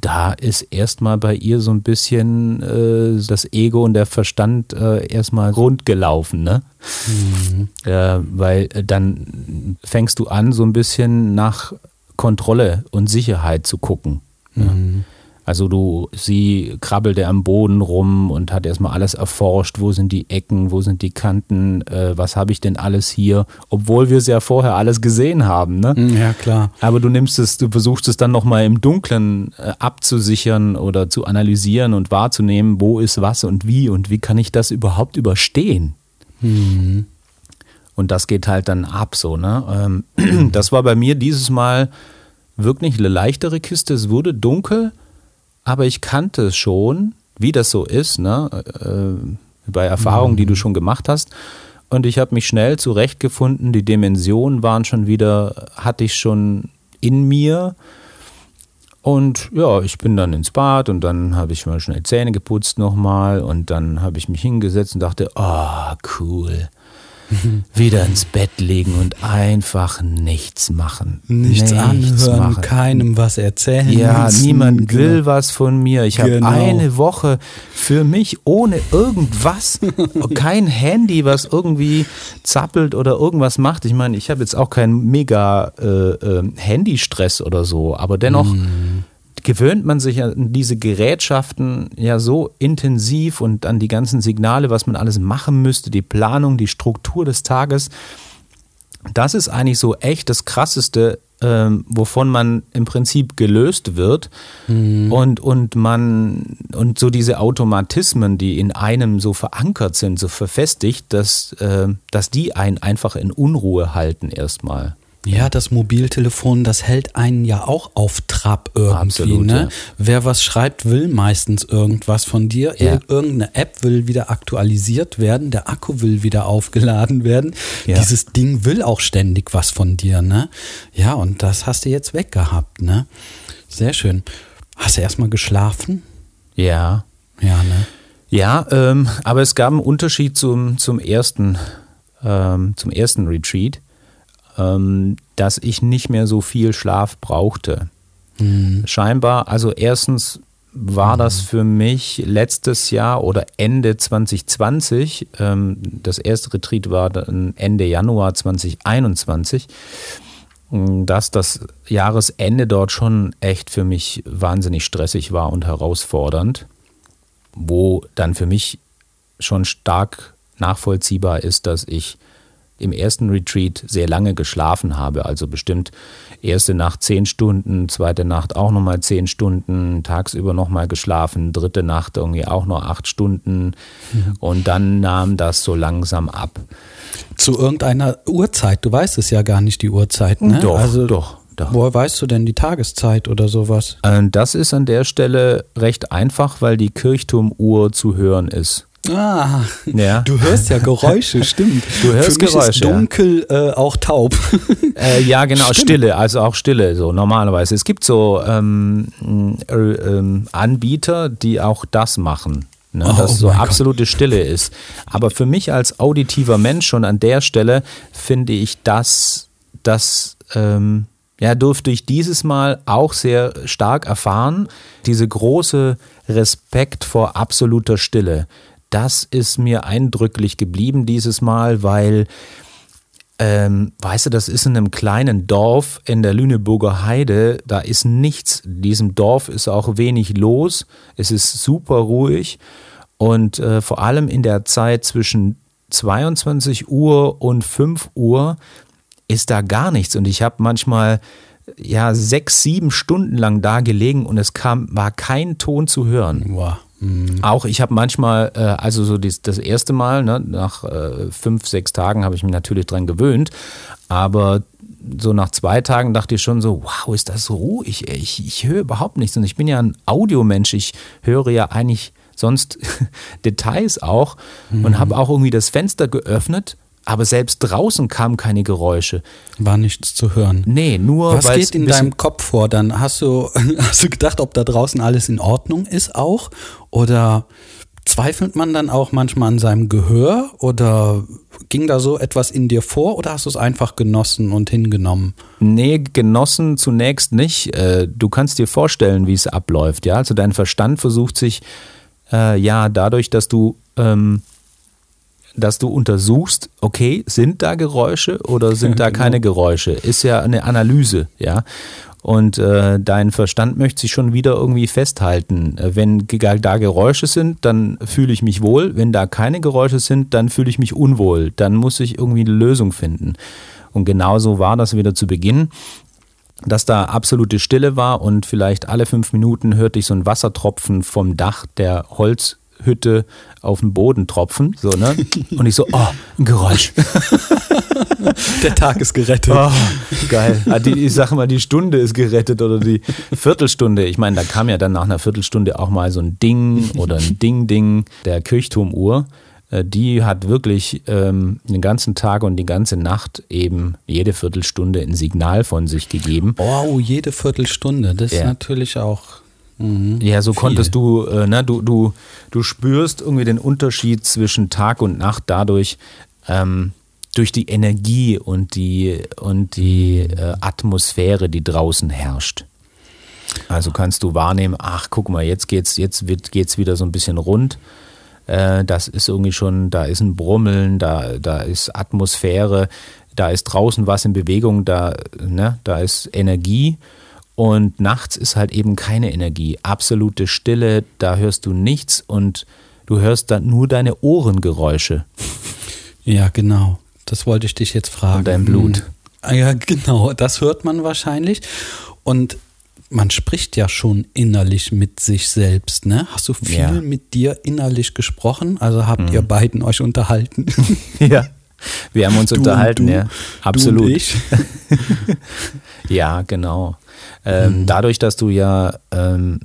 da ist erstmal bei ihr so ein bisschen äh, das Ego und der Verstand äh, erstmal rundgelaufen, ne? Mhm. Äh, weil dann fängst du an, so ein bisschen nach Kontrolle und Sicherheit zu gucken. Mhm. Ja? Also du, sie krabbelte am Boden rum und hat erstmal alles erforscht, wo sind die Ecken, wo sind die Kanten, äh, was habe ich denn alles hier, obwohl wir es ja vorher alles gesehen haben, ne? Mm, ja, klar. Aber du nimmst es, du versuchst es dann nochmal im Dunkeln äh, abzusichern oder zu analysieren und wahrzunehmen, wo ist was und wie und wie kann ich das überhaupt überstehen? Mhm. Und das geht halt dann ab so, ne? Ähm, das war bei mir dieses Mal wirklich eine leichtere Kiste. Es wurde dunkel aber ich kannte es schon, wie das so ist, ne? Äh, bei Erfahrungen, mhm. die du mhm. schon gemacht hast. Und ich habe mich schnell zurechtgefunden. Die Dimensionen waren schon wieder, hatte ich schon in mir. Und ja, ich bin dann ins Bad und dann habe ich mal schnell Zähne geputzt nochmal und dann habe ich mich hingesetzt und dachte, oh, cool. wieder ins Bett legen und einfach nichts machen. Nichts, nichts anhören, machen. keinem was erzählen. Ja, müssen. niemand will genau. was von mir. Ich genau. habe eine Woche für mich ohne irgendwas, kein Handy, was irgendwie zappelt oder irgendwas macht. Ich meine, ich habe jetzt auch keinen mega äh, äh, Handystress oder so, aber dennoch. Mm gewöhnt man sich an diese Gerätschaften ja so intensiv und an die ganzen Signale, was man alles machen müsste, die Planung, die Struktur des Tages. Das ist eigentlich so echt das Krasseste, ähm, wovon man im Prinzip gelöst wird mhm. und, und man und so diese Automatismen, die in einem so verankert sind, so verfestigt, dass, äh, dass die einen einfach in Unruhe halten erstmal. Ja, das Mobiltelefon, das hält einen ja auch auf Trab irgendwie. Absolut, ne? Ja. Wer was schreibt, will meistens irgendwas von dir. Ja. Irgendeine App will wieder aktualisiert werden, der Akku will wieder aufgeladen werden. Ja. Dieses Ding will auch ständig was von dir, ne? Ja, und das hast du jetzt weggehabt, ne? Sehr schön. Hast du erstmal geschlafen? Ja. Ja, ne? Ja, ähm, aber es gab einen Unterschied zum, zum, ersten, ähm, zum ersten Retreat, dass ich nicht mehr so viel Schlaf brauchte. Mhm. Scheinbar, also erstens war das für mich letztes Jahr oder Ende 2020, ähm, das erste Retreat war dann Ende Januar 2021, dass das Jahresende dort schon echt für mich wahnsinnig stressig war und herausfordernd, wo dann für mich schon stark nachvollziehbar ist, dass ich im ersten Retreat sehr lange geschlafen habe, also bestimmt erste Nacht zehn Stunden, zweite Nacht auch nochmal zehn Stunden, tagsüber nochmal geschlafen, dritte Nacht irgendwie auch noch acht Stunden mhm. und dann nahm das so langsam ab. Zu irgendeiner Uhrzeit, du weißt es ja gar nicht, die Uhrzeit, ne? Doch, also, doch. Doch. Woher weißt du denn die Tageszeit oder sowas? Äh, das ist an der Stelle recht einfach, weil die Kirchturmuhr zu hören ist. Ah, ja. du hörst ja Geräusche, stimmt. Du hörst Für mich Geräusche. Ist dunkel ja. äh, auch taub. Äh, ja, genau, stimmt. Stille, also auch Stille, so normalerweise. Es gibt so ähm, äh, ähm, Anbieter, die auch das machen. Ne, oh, dass so absolute Gott. Stille ist. Aber für mich als auditiver Mensch schon an der Stelle finde ich das, das ähm, ja, durfte ich dieses Mal auch sehr stark erfahren. Diese große Respekt vor absoluter Stille das ist mir eindrücklich geblieben dieses Mal, weil, ähm, weißt du, das ist in einem kleinen Dorf in der Lüneburger Heide, da ist nichts. In diesem Dorf ist auch wenig los, es ist super ruhig und äh, vor allem in der Zeit zwischen 22 Uhr und 5 Uhr ist da gar nichts und ich habe manchmal ja sechs, sieben Stunden lang da gelegen und es kam, war kein Ton zu hören. Wow. Mhm. Auch ich habe manchmal, äh, also so dies, das erste Mal, ne, nach äh, fünf, sechs Tagen habe ich mich natürlich dran gewöhnt, aber so nach zwei Tagen dachte ich schon so, wow, ist das so ruhig? Ich, ich höre überhaupt nichts und ich bin ja ein Audiomensch, ich höre ja eigentlich sonst Details auch mhm. und habe auch irgendwie das Fenster geöffnet aber selbst draußen kamen keine Geräusche. War nichts zu hören. Nee, nur Was geht in deinem Kopf vor? Dann hast du, hast du gedacht, ob da draußen alles in Ordnung ist auch? Oder zweifelt man dann auch manchmal an seinem Gehör? Oder ging da so etwas in dir vor? Oder hast du es einfach genossen und hingenommen? Nee, genossen zunächst nicht. Äh, du kannst dir vorstellen, wie es abläuft. Ja, also dein Verstand versucht sich, äh, ja, dadurch, dass du ähm, dass du untersuchst, okay, sind da Geräusche oder sind da keine genau. Geräusche? Ist ja eine Analyse, ja. Und äh, dein Verstand möchte sich schon wieder irgendwie festhalten. Äh, wenn da Geräusche sind, dann fühle ich mich wohl. Wenn da keine Geräusche sind, dann fühle ich mich unwohl. Dann muss ich irgendwie eine Lösung finden. Und genauso war das wieder zu Beginn dass da absolute Stille war und vielleicht alle fünf Minuten hörte ich so ein Wassertropfen vom Dach der Holz, Hütte auf den Boden tropfen. So, ne? Und ich so, oh, ein Geräusch. Der Tag ist gerettet. Oh, geil. Ah, ich sage mal, die Stunde ist gerettet oder die Viertelstunde. Ich meine, da kam ja dann nach einer Viertelstunde auch mal so ein Ding oder ein Ding-Ding der Kirchturmuhr. Äh, die hat wirklich ähm, den ganzen Tag und die ganze Nacht eben jede Viertelstunde ein Signal von sich gegeben. Oh, jede Viertelstunde. Das ja. ist natürlich auch Mhm. Ja, so Viel. konntest du, äh, ne, du, du, du spürst irgendwie den Unterschied zwischen Tag und Nacht dadurch, ähm, durch die Energie und die, und die äh, Atmosphäre, die draußen herrscht. Also kannst du wahrnehmen, ach guck mal, jetzt geht's, jetzt wird, geht's wieder so ein bisschen rund. Äh, das ist irgendwie schon, da ist ein Brummeln, da, da ist Atmosphäre, da ist draußen was in Bewegung, da, ne, da ist Energie und nachts ist halt eben keine Energie, absolute Stille, da hörst du nichts und du hörst dann nur deine Ohrengeräusche. Ja, genau. Das wollte ich dich jetzt fragen. Und dein Blut. Hm. Ja, genau. Das hört man wahrscheinlich. Und man spricht ja schon innerlich mit sich selbst, ne? Hast du viel ja. mit dir innerlich gesprochen? Also habt mhm. ihr beiden euch unterhalten? ja. Wir haben uns du unterhalten, du, ja. Absolut. ja, genau. Ähm, mhm. Dadurch, dass du ja, ähm,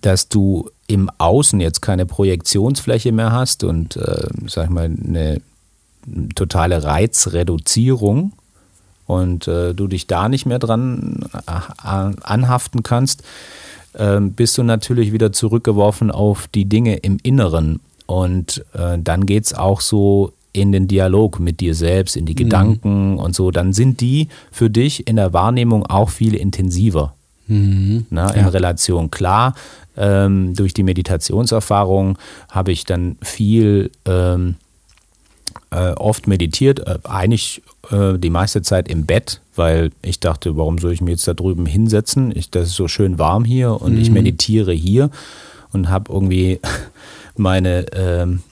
dass du im Außen jetzt keine Projektionsfläche mehr hast und, äh, sag ich mal, eine totale Reizreduzierung und äh, du dich da nicht mehr dran äh, anhaften kannst, ähm, bist du natürlich wieder zurückgeworfen auf die Dinge im Inneren. Und äh, dann geht es auch so in den Dialog mit dir selbst, in die mhm. Gedanken und so. Dann sind die für dich in der Wahrnehmung auch viel intensiver. Mhm. Na, in ja. Relation. Klar, ähm, durch die Meditationserfahrung habe ich dann viel ähm, äh, oft meditiert, äh, eigentlich äh, die meiste Zeit im Bett, weil ich dachte, warum soll ich mich jetzt da drüben hinsetzen? Ich, das ist so schön warm hier und mhm. ich meditiere hier und habe irgendwie meine, ähm, äh,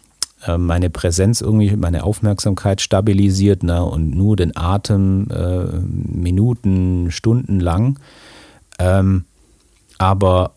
meine Präsenz irgendwie, meine Aufmerksamkeit stabilisiert ne, und nur den Atem äh, Minuten, Stunden lang. Ähm, aber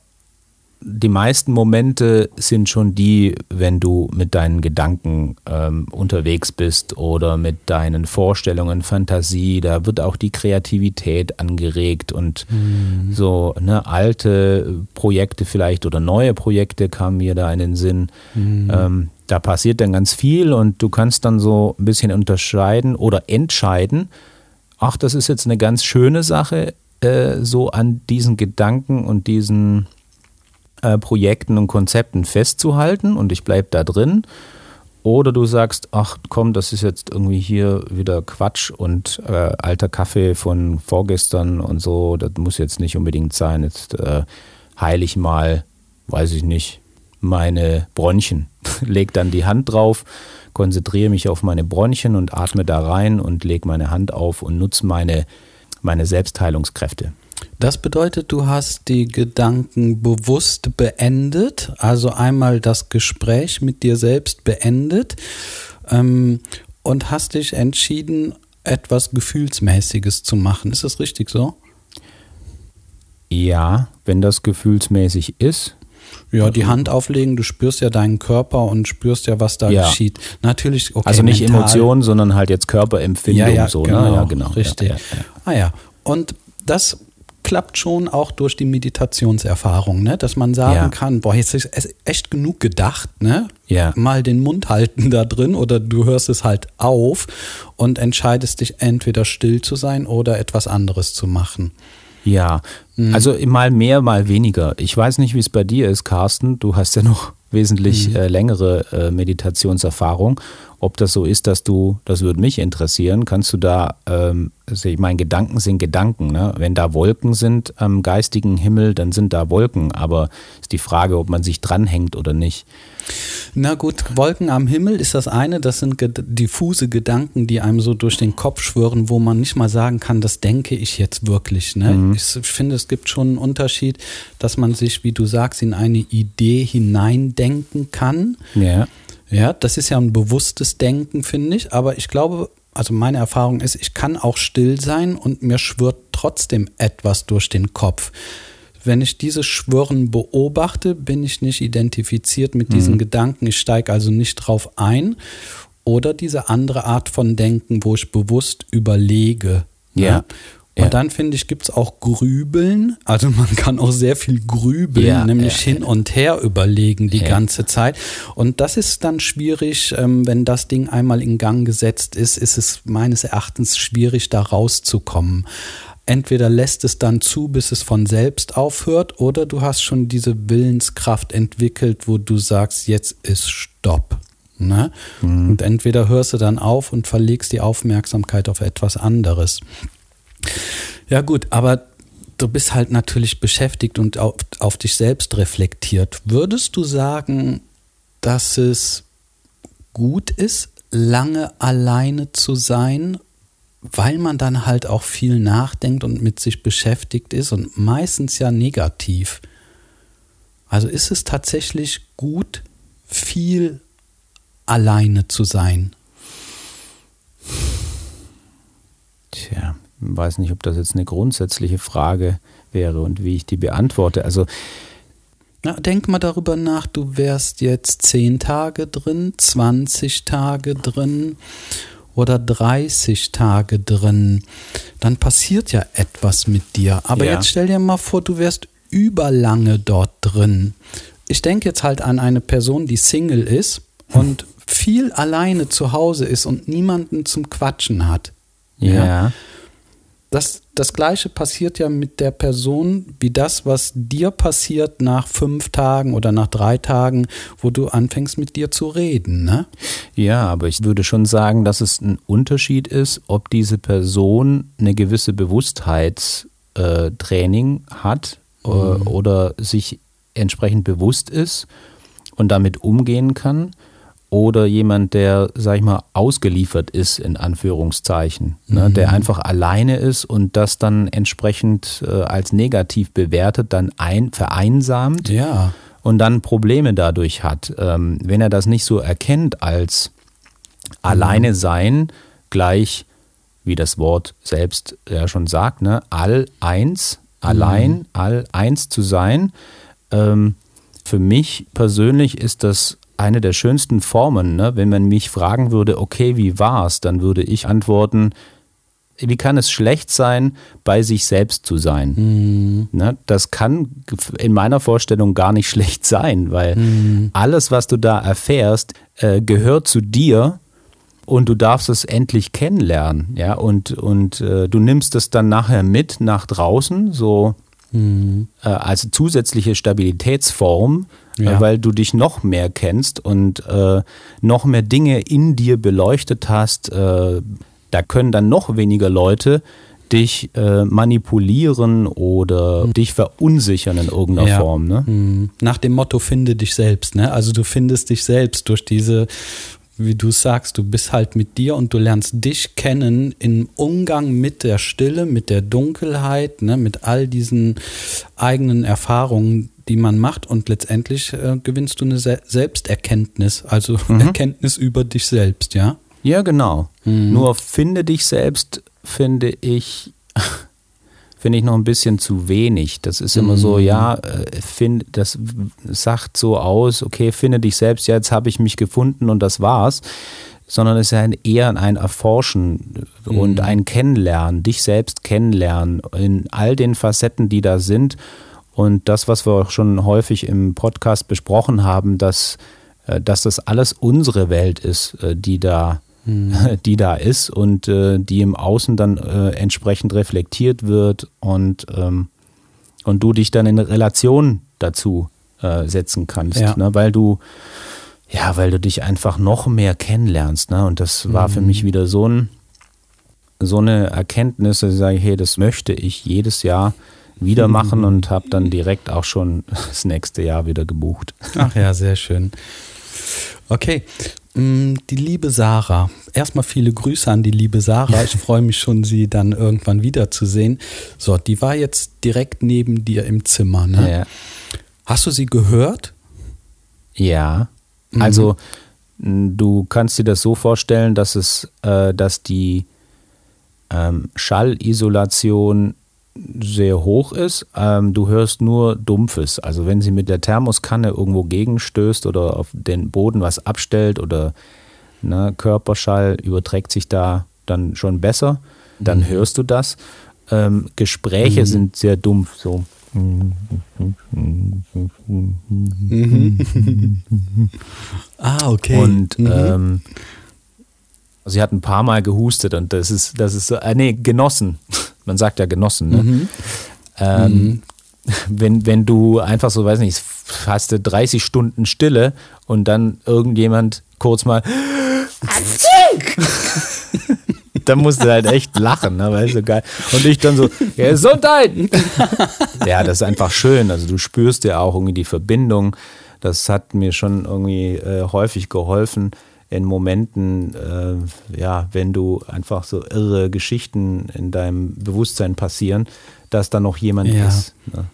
die meisten Momente sind schon die, wenn du mit deinen Gedanken ähm, unterwegs bist oder mit deinen Vorstellungen, Fantasie, da wird auch die Kreativität angeregt und mhm. so ne, alte Projekte vielleicht oder neue Projekte kamen mir da in den Sinn. Mhm. Ähm, da passiert dann ganz viel und du kannst dann so ein bisschen unterscheiden oder entscheiden, ach, das ist jetzt eine ganz schöne Sache, äh, so an diesen Gedanken und diesen äh, Projekten und Konzepten festzuhalten und ich bleibe da drin. Oder du sagst, ach komm, das ist jetzt irgendwie hier wieder Quatsch und äh, alter Kaffee von vorgestern und so, das muss jetzt nicht unbedingt sein. Jetzt äh, heile ich mal, weiß ich nicht, meine Bronchien. leg dann die Hand drauf, konzentriere mich auf meine Bronchien und atme da rein und leg meine Hand auf und nutze meine, meine Selbstheilungskräfte. Das bedeutet, du hast die Gedanken bewusst beendet, also einmal das Gespräch mit dir selbst beendet ähm, und hast dich entschieden, etwas Gefühlsmäßiges zu machen. Ist das richtig so? Ja, wenn das gefühlsmäßig ist. Ja, die Hand auflegen, du spürst ja deinen Körper und spürst ja, was da ja. geschieht. Natürlich, okay, Also nicht mental. Emotionen, sondern halt jetzt Körperempfindung ja, ja, so, genau, ne? Ja, genau. Richtig. Ja, ah ja. Und das klappt schon auch durch die Meditationserfahrung, ne? dass man sagen ja. kann, boah, jetzt ist echt genug gedacht, ne? Ja. Mal den Mund halten da drin oder du hörst es halt auf und entscheidest dich entweder still zu sein oder etwas anderes zu machen. Ja, mhm. also mal mehr, mal weniger. Ich weiß nicht, wie es bei dir ist, Carsten. Du hast ja noch wesentlich mhm. äh, längere äh, Meditationserfahrung. Ob das so ist, dass du, das würde mich interessieren, kannst du da, ähm, also ich meine, Gedanken sind Gedanken. Ne? Wenn da Wolken sind am geistigen Himmel, dann sind da Wolken. Aber ist die Frage, ob man sich dranhängt oder nicht. Na gut, Wolken am Himmel ist das eine, das sind diffuse Gedanken, die einem so durch den Kopf schwören, wo man nicht mal sagen kann, das denke ich jetzt wirklich. Ne? Mhm. Ich, ich finde, es gibt schon einen Unterschied, dass man sich, wie du sagst, in eine Idee hineindenken kann. Ja. Ja, das ist ja ein bewusstes Denken, finde ich. Aber ich glaube, also meine Erfahrung ist, ich kann auch still sein und mir schwirrt trotzdem etwas durch den Kopf. Wenn ich dieses Schwirren beobachte, bin ich nicht identifiziert mit diesen mhm. Gedanken. Ich steige also nicht drauf ein. Oder diese andere Art von Denken, wo ich bewusst überlege. Ja. ja. Und ja. dann finde ich, gibt es auch Grübeln. Also man kann auch sehr viel grübeln, ja, nämlich ja, hin und her überlegen die ganze Zeit. Und das ist dann schwierig, ähm, wenn das Ding einmal in Gang gesetzt ist, ist es meines Erachtens schwierig, da rauszukommen. Entweder lässt es dann zu, bis es von selbst aufhört, oder du hast schon diese Willenskraft entwickelt, wo du sagst, jetzt ist Stopp. Ne? Mhm. Und entweder hörst du dann auf und verlegst die Aufmerksamkeit auf etwas anderes. Ja gut, aber du bist halt natürlich beschäftigt und auf, auf dich selbst reflektiert. Würdest du sagen, dass es gut ist, lange alleine zu sein, weil man dann halt auch viel nachdenkt und mit sich beschäftigt ist und meistens ja negativ. Also ist es tatsächlich gut, viel alleine zu sein? Tja, weiß nicht, ob das jetzt eine grundsätzliche Frage wäre und wie ich die beantworte. Also na, denk mal darüber nach, du wärst jetzt 10 Tage drin, 20 Tage drin oder 30 Tage drin. Dann passiert ja etwas mit dir. Aber ja. jetzt stell dir mal vor, du wärst überlange dort drin. Ich denke jetzt halt an eine Person, die Single ist und viel alleine zu Hause ist und niemanden zum Quatschen hat. ja. ja das, das Gleiche passiert ja mit der Person wie das, was dir passiert nach fünf Tagen oder nach drei Tagen, wo du anfängst mit dir zu reden. Ne? Ja, aber ich würde schon sagen, dass es ein Unterschied ist, ob diese Person eine gewisse Bewusstheitstraining äh, hat äh, mhm. oder sich entsprechend bewusst ist und damit umgehen kann oder jemand, der, sag ich mal, ausgeliefert ist, in Anführungszeichen, ne, mhm. der einfach alleine ist und das dann entsprechend äh, als negativ bewertet, dann ein, vereinsamt ja. und dann Probleme dadurch hat. Ähm, wenn er das nicht so erkennt als mhm. alleine sein, gleich, wie das Wort selbst ja schon sagt, ne, all eins, allein, mhm. all eins zu sein, ähm, für mich persönlich ist das eine der schönsten Formen. Ne? Wenn man mich fragen würde, okay, wie war's, dann würde ich antworten, wie kann es schlecht sein, bei sich selbst zu sein? Mhm. Ne? Das kann in meiner Vorstellung gar nicht schlecht sein, weil mhm. alles, was du da erfährst, äh, gehört zu dir und du darfst es endlich kennenlernen. Ja? Und, und äh, du nimmst es dann nachher mit nach draußen, so mhm. äh, als zusätzliche Stabilitätsform ja. weil du dich noch mehr kennst und äh, noch mehr Dinge in dir beleuchtet hast. Äh, da können dann noch weniger Leute dich äh, manipulieren oder mhm. dich verunsichern in irgendeiner ja. Form. Ne? Mhm. Nach dem Motto finde dich selbst. Ne? Also du findest dich selbst durch diese wie du sagst, du bist halt mit dir und du lernst dich kennen im Umgang mit der Stille, mit der Dunkelheit, ne, mit all diesen eigenen Erfahrungen, die man macht und letztendlich äh, gewinnst du eine Se Selbsterkenntnis, also mhm. Erkenntnis über dich selbst, ja? Ja, genau. Mhm. Nur finde dich selbst, finde ich, finde ich noch ein bisschen zu wenig. Das ist immer mhm. so, ja, äh, find, das sagt so aus, okay, finde dich selbst, ja, jetzt habe ich mich gefunden und das war's. Sondern es ist ja eher ein Erforschen und mhm. ein Kennenlernen, dich selbst kennenlernen in all den Facetten, die da sind und das, was wir auch schon häufig im Podcast besprochen haben, dass, äh, dass das alles unsere Welt ist, äh, die da, mhm. die da ist und äh, die im Außen dann entsprechend reflektiert wird und, ähm, und du dich dann in Relation dazu setzen kannst, ja. ne? weil du ja, weil du dich einfach noch mehr kennenlernst, ne? Und das war mhm. für mich wieder so ein so eine Erkenntnis, dass ich sage, hey, das möchte ich jedes Jahr wieder machen mhm. und habe dann direkt auch schon das nächste Jahr wieder gebucht. Ach ja, sehr schön. Okay, mm, die liebe Sarah. Erstmal viele Grüße an die liebe Sarah. Ich freue mich schon, sie dann irgendwann wiederzusehen. So, die war jetzt direkt neben dir im Zimmer. Ne? Ja. Hast du sie gehört? Ja. Mhm. Also du kannst dir das so vorstellen, dass es, äh, dass die ähm, Schallisolation sehr hoch ist. Ähm, du hörst nur Dumpfes. Also wenn sie mit der Thermoskanne irgendwo gegenstößt oder auf den Boden was abstellt oder ne, Körperschall überträgt sich da dann schon besser, dann mhm. hörst du das. Ähm, Gespräche mhm. sind sehr dumpf, so. Mhm. ah, okay. Und mhm. Sie hat ein paar Mal gehustet und das ist, das ist so, äh, nee, genossen man sagt ja Genossen, ne? Mhm. Ähm, mhm. Wenn, wenn du einfach so, weiß nicht, hast du 30 Stunden Stille und dann irgendjemand kurz mal dann musst du halt echt lachen, ne? weißt du, geil. Und ich dann so, Gesundheit! ja, das ist einfach schön. Also du spürst ja auch irgendwie die Verbindung. Das hat mir schon irgendwie äh, häufig geholfen in Momenten, äh, ja, wenn du einfach so irre Geschichten in deinem Bewusstsein passieren, dass da noch jemand ja. ist. Ne?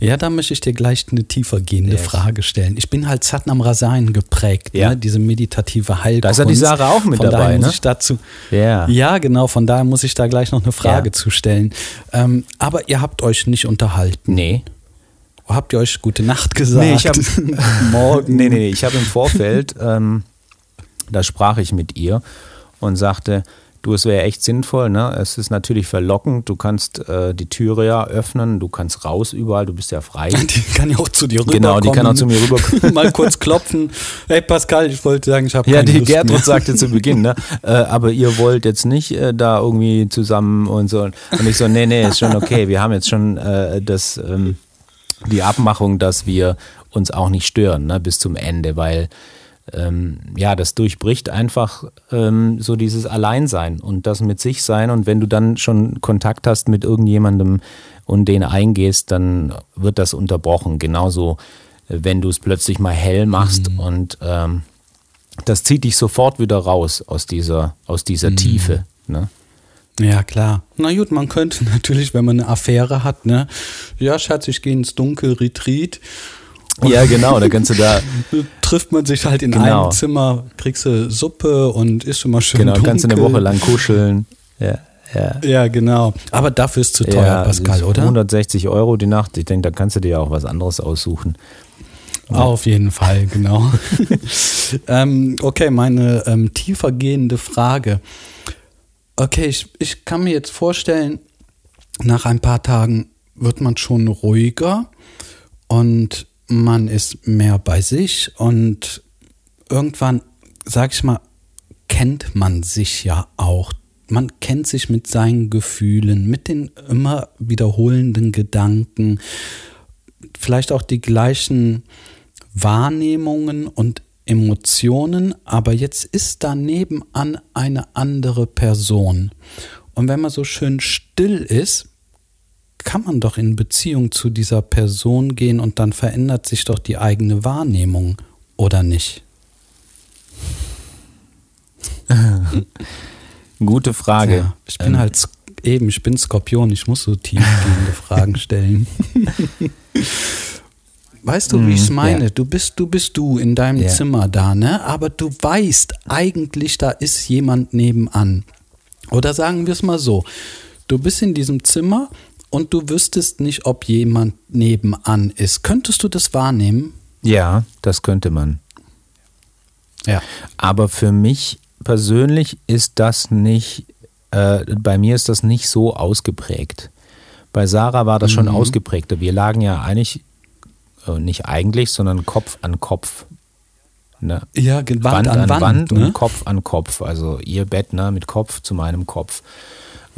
Ja, da möchte ich dir gleich eine tiefer gehende yes. Frage stellen. Ich bin halt Satnam Rasayan geprägt, ja. ne? diese meditative Heilkunst. Da ist ja die Sarah auch mit von dabei, daher ne? Muss ich dazu, yeah. Ja, genau, von daher muss ich da gleich noch eine Frage ja. zu stellen. Ähm, aber ihr habt euch nicht unterhalten. Nee. Habt ihr euch gute Nacht gesagt? Nee, ich habe morgen. Nee, nee, nee, ich habe im Vorfeld ähm, da sprach ich mit ihr und sagte, Du, es wäre echt sinnvoll, ne? Es ist natürlich verlockend. Du kannst äh, die Türe ja öffnen, du kannst raus überall, du bist ja frei. Die kann ja auch zu dir rüberkommen. Genau, die kann auch zu mir rüberkommen. Mal kurz klopfen. Hey Pascal, ich wollte sagen, ich habe Ja, die Lust Gertrud mehr. sagte zu Beginn, ne? Äh, aber ihr wollt jetzt nicht äh, da irgendwie zusammen und so. Und ich so, nee, nee, ist schon okay. Wir haben jetzt schon äh, das, ähm, die Abmachung, dass wir uns auch nicht stören, ne, bis zum Ende, weil ähm, ja, das durchbricht einfach ähm, so dieses Alleinsein und das mit sich sein. Und wenn du dann schon Kontakt hast mit irgendjemandem und den eingehst, dann wird das unterbrochen. Genauso, äh, wenn du es plötzlich mal hell machst und ähm, das zieht dich sofort wieder raus aus dieser, aus dieser Tiefe. Ne? Ja, klar. Na gut, man könnte natürlich, wenn man eine Affäre hat, ne? Ja, Schatz, ich gehe ins Dunkel, Retreat. Ja, genau, da kannst du da, Trifft man sich halt in Genau. einem Zimmer, kriegst du Suppe und ist immer schön genau, dunkel. kannst du eine Woche lang kuscheln. Ja, ja. Ja, genau. Aber dafür ist zu teuer, ja, Pascal, oder? 160 Euro die Nacht. Ich denke, da kannst du dir auch was anderes aussuchen. Auf jeden Fall, genau. ähm, okay, meine ähm, tiefer gehende Frage. Okay, ich, ich kann mir jetzt vorstellen, nach ein paar Tagen wird man schon ruhiger und man ist mehr bei sich und irgendwann, sag ich mal, kennt man sich ja auch. Man kennt sich mit seinen Gefühlen, mit den immer wiederholenden Gedanken, vielleicht auch die gleichen Wahrnehmungen und Emotionen, aber jetzt ist da nebenan eine andere Person. Und wenn man so schön still ist, kann man doch in Beziehung zu dieser Person gehen und dann verändert sich doch die eigene Wahrnehmung, oder nicht? Gute Frage. Ja, ich bin Ähm, halt eben, ich bin Skorpion, ich muss so tiefgehende Fragen stellen. Weißt du, wie ich es Mhm, meine? ja. Du bist, du bist du in deinem Ja. Zimmer da, ne? Aber du weißt eigentlich, da ist jemand nebenan. Oder sagen wir es mal so: Du bist in diesem Zimmer und du wüsstest nicht, ob jemand nebenan ist. Könntest du das wahrnehmen? Ja, das könnte man. Ja. Aber für mich persönlich ist das nicht, äh, bei mir ist das nicht so ausgeprägt. Bei Sarah war das schon Mhm. ausgeprägter. Wir lagen ja eigentlich, äh, nicht eigentlich, sondern Kopf an Kopf. Ne? Ja, Wand, Wand an an Wand, Wand, ne? und Kopf an Kopf. Also ihr Bett ne, mit Kopf zu meinem Kopf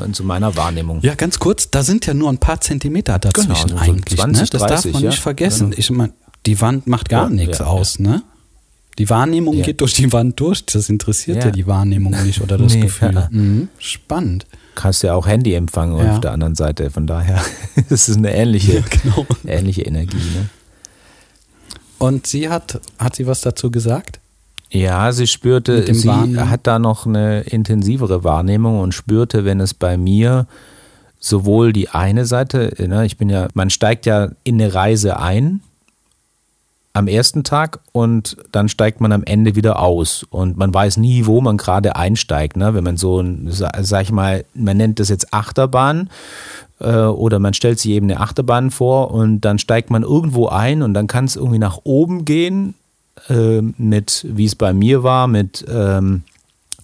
und zu meiner Wahrnehmung. Ja, ganz kurz, da sind ja nur ein paar Zentimeter dazwischen Genau, so eigentlich. 20, ne? Das darf 30, man ja. nicht vergessen. Genau. Ich meine, die Wand macht gar Ja, nichts ja, aus, ne? Die Wahrnehmung geht durch die Wand durch. Das interessiert ja, die Wahrnehmung nicht oder das Nee, Gefühl. ja. Mhm. Spannend. Hast ja auch Handyempfang Ja. auf der anderen Seite. Von daher ist es eine ähnliche, genau. ähnliche Energie. Ne? Und sie hat, hat sie was dazu gesagt? Ja, sie spürte, sie Wahrnehmen? hat da noch eine intensivere Wahrnehmung und spürte, wenn es bei mir sowohl die eine Seite, ne, ich bin ja, man steigt ja in eine Reise ein am ersten Tag und dann steigt man am Ende wieder aus und man weiß nie, wo man gerade einsteigt. Ne? Wenn man so, sag ich mal, man nennt das jetzt Achterbahn äh, oder man stellt sich eben eine Achterbahn vor und dann steigt man irgendwo ein und dann kann es irgendwie nach oben gehen äh, mit, wie es bei mir war, mit ähm,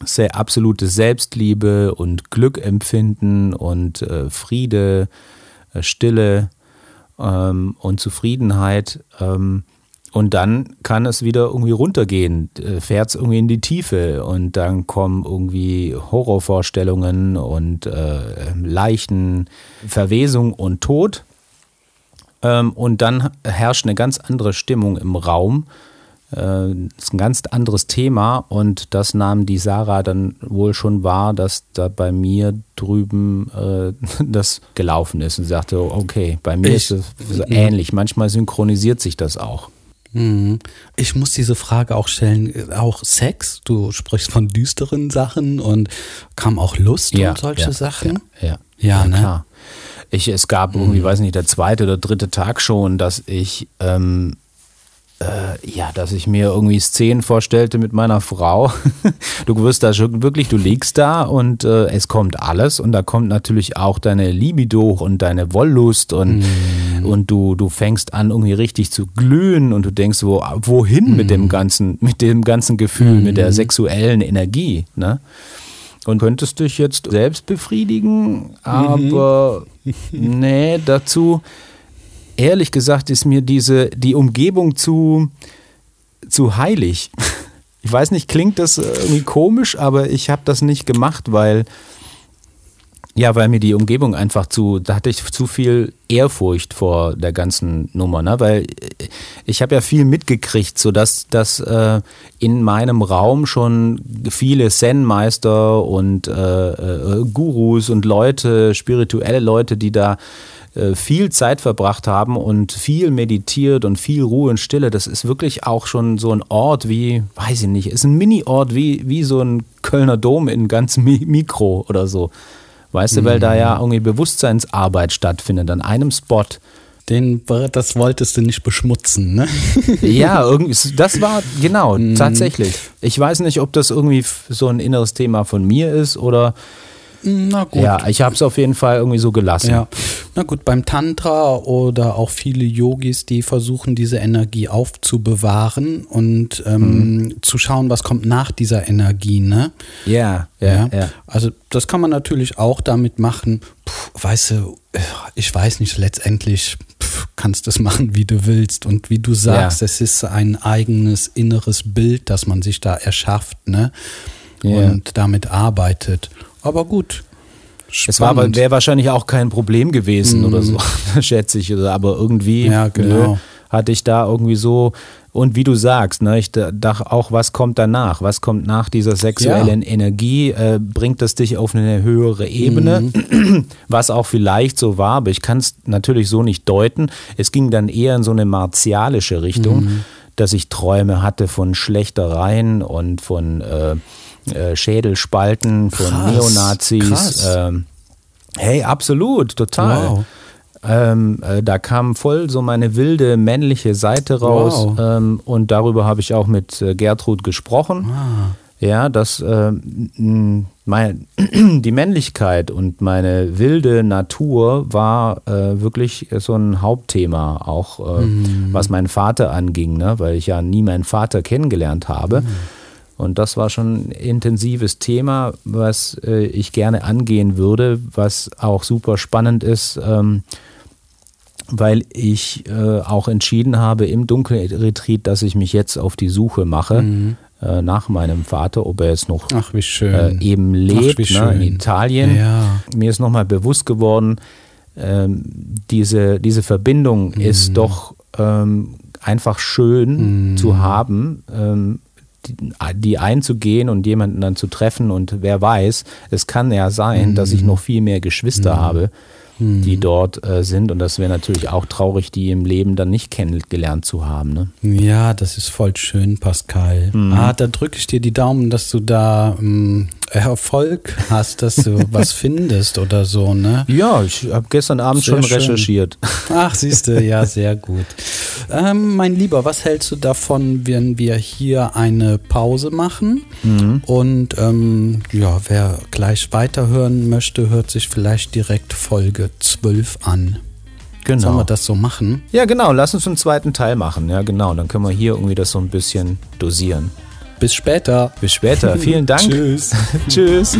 sehr absolute Selbstliebe und Glückempfinden und äh, Friede, äh, Stille ähm, und Zufriedenheit. Ähm, und dann kann es wieder irgendwie runtergehen, äh, fährt es irgendwie in die Tiefe und dann kommen irgendwie Horrorvorstellungen und äh, Leichen, Verwesung und Tod. Ähm, und dann herrscht eine ganz andere Stimmung im Raum. Äh, Das ist ein ganz anderes Thema und das nahm die Sarah dann wohl schon wahr, dass da bei mir drüben äh, das gelaufen ist und sagte, okay, bei mir Ich- ist es so ähnlich. Manchmal synchronisiert sich das auch. Mhm. Ich muss diese Frage auch stellen. Auch Sex? Du sprichst von düsteren Sachen und kam auch Lust und solche Sachen? Ja, Ja, ne? klar. Ich, es gab irgendwie, weiß nicht, der zweite oder dritte Tag schon, dass ich, ähm, äh, ja, dass ich mir irgendwie Szenen vorstellte mit meiner Frau. Du wirst da schon wirklich, du liegst da und äh, es kommt alles und da kommt natürlich auch deine Libido und deine Wollust und, und du, du fängst an irgendwie richtig zu glühen und du denkst, wo, wohin mit dem ganzen, mit dem ganzen Gefühl, mit der sexuellen Energie, ne? und könntest dich jetzt selbst befriedigen, aber mhm. nee, dazu ehrlich gesagt ist mir diese die Umgebung zu zu heilig. Ich weiß nicht, klingt das irgendwie komisch, aber ich habe das nicht gemacht, weil ja, weil mir die Umgebung einfach zu, da hatte ich zu viel Ehrfurcht vor der ganzen Nummer, ne? Weil äh, ich habe ja viel mitgekriegt, so dass, dass äh, in meinem Raum schon viele Zen-Meister und äh, äh, Gurus und Leute, spirituelle Leute, die da äh, viel Zeit verbracht haben und viel meditiert und viel Ruhe und Stille. Das ist wirklich auch schon so ein Ort wie, weiß ich nicht, ist ein Mini-Ort wie, wie so ein Kölner Dom in ganz Mikro oder so. Weißt du, weil da ja mhm. irgendwie Bewusstseinsarbeit stattfindet an einem Spot. Den, das wolltest du nicht beschmutzen, ne? ja, irgendwie, das war, genau, mhm. tatsächlich. Ich weiß nicht, ob das irgendwie so ein inneres Thema von mir ist oder na gut. Ja, ich habe es auf jeden Fall irgendwie so gelassen. Ja. Na gut, beim Tantra oder auch viele Yogis, die versuchen, diese Energie aufzubewahren und ähm, mhm. zu schauen, was kommt nach dieser Energie, ne? Ja, ja, ja. Also das kann man natürlich auch damit machen. Puh, weißt du, ich weiß nicht, letztendlich pff, kannst du es machen, wie du willst. Und wie du sagst, ja. es ist ein eigenes inneres Bild, das man sich da erschafft, ne? Yeah. Und damit arbeitet. Aber gut. Spannend. Es war aber wäre wahrscheinlich auch kein Problem gewesen mm. oder so, schätze ich. Aber irgendwie ja, genau. nö, hatte ich da irgendwie so und wie du sagst, ne, ich dachte auch, was kommt danach? Was kommt nach dieser sexuellen ja. Energie? Äh, bringt das dich auf eine höhere Ebene? Mhm. Was auch vielleicht so war, aber ich kann es natürlich so nicht deuten. Es ging dann eher in so eine martialische Richtung, mhm. dass ich Träume hatte von Schlechtereien und von äh, äh, Schädelspalten von krass, Neonazis. Ähm, hey, absolut, total. Wow. Ähm, äh, da kam voll so meine wilde männliche Seite raus wow. ähm, und darüber habe ich auch mit äh, Gertrud gesprochen. Ah. Ja, dass äh, mein, die Männlichkeit und meine wilde Natur war äh, wirklich so ein Hauptthema, auch äh, mhm. was meinen Vater anging, ne? weil ich ja nie meinen Vater kennengelernt habe. Mhm. Und das war schon ein intensives Thema, was äh, ich gerne angehen würde, was auch super spannend ist, ähm, weil ich äh, auch entschieden habe im Dunkelretreat, dass ich mich jetzt auf die Suche mache. Mhm. Äh, nach meinem Vater, ob er jetzt noch Ach, äh, eben lebt Ach, ne, in Italien. Ja. Mir ist nochmal bewusst geworden, ähm, diese, diese Verbindung mhm. ist doch ähm, einfach schön mhm. zu haben, ähm, die einzugehen und jemanden dann zu treffen und wer weiß, es kann ja sein, mhm. dass ich mhm. noch viel mehr Geschwister mhm. habe, die mhm. dort äh, sind und das wäre natürlich auch traurig, die im Leben dann nicht kennengelernt zu haben. Ne? Ja, das ist voll schön, Pascal. Mhm. Ah, da drücke ich dir die Daumen, dass du da ähm, Erfolg hast, dass du was findest oder so, ne? Ja, ich habe gestern Abend sehr schon schön. recherchiert. Ach, siehst du, ja, sehr gut. Ähm, mein Lieber, was hältst du davon, wenn wir hier eine Pause machen? Mhm. Und ähm, ja, wer gleich weiterhören möchte, hört sich vielleicht direkt Folge 12 an. Genau. Sollen wir das so machen? Ja, genau. Lass uns einen zweiten Teil machen. Ja, genau. Dann können wir hier irgendwie das so ein bisschen dosieren. Bis später. Bis später. Vielen Dank. Tschüss. Tschüss.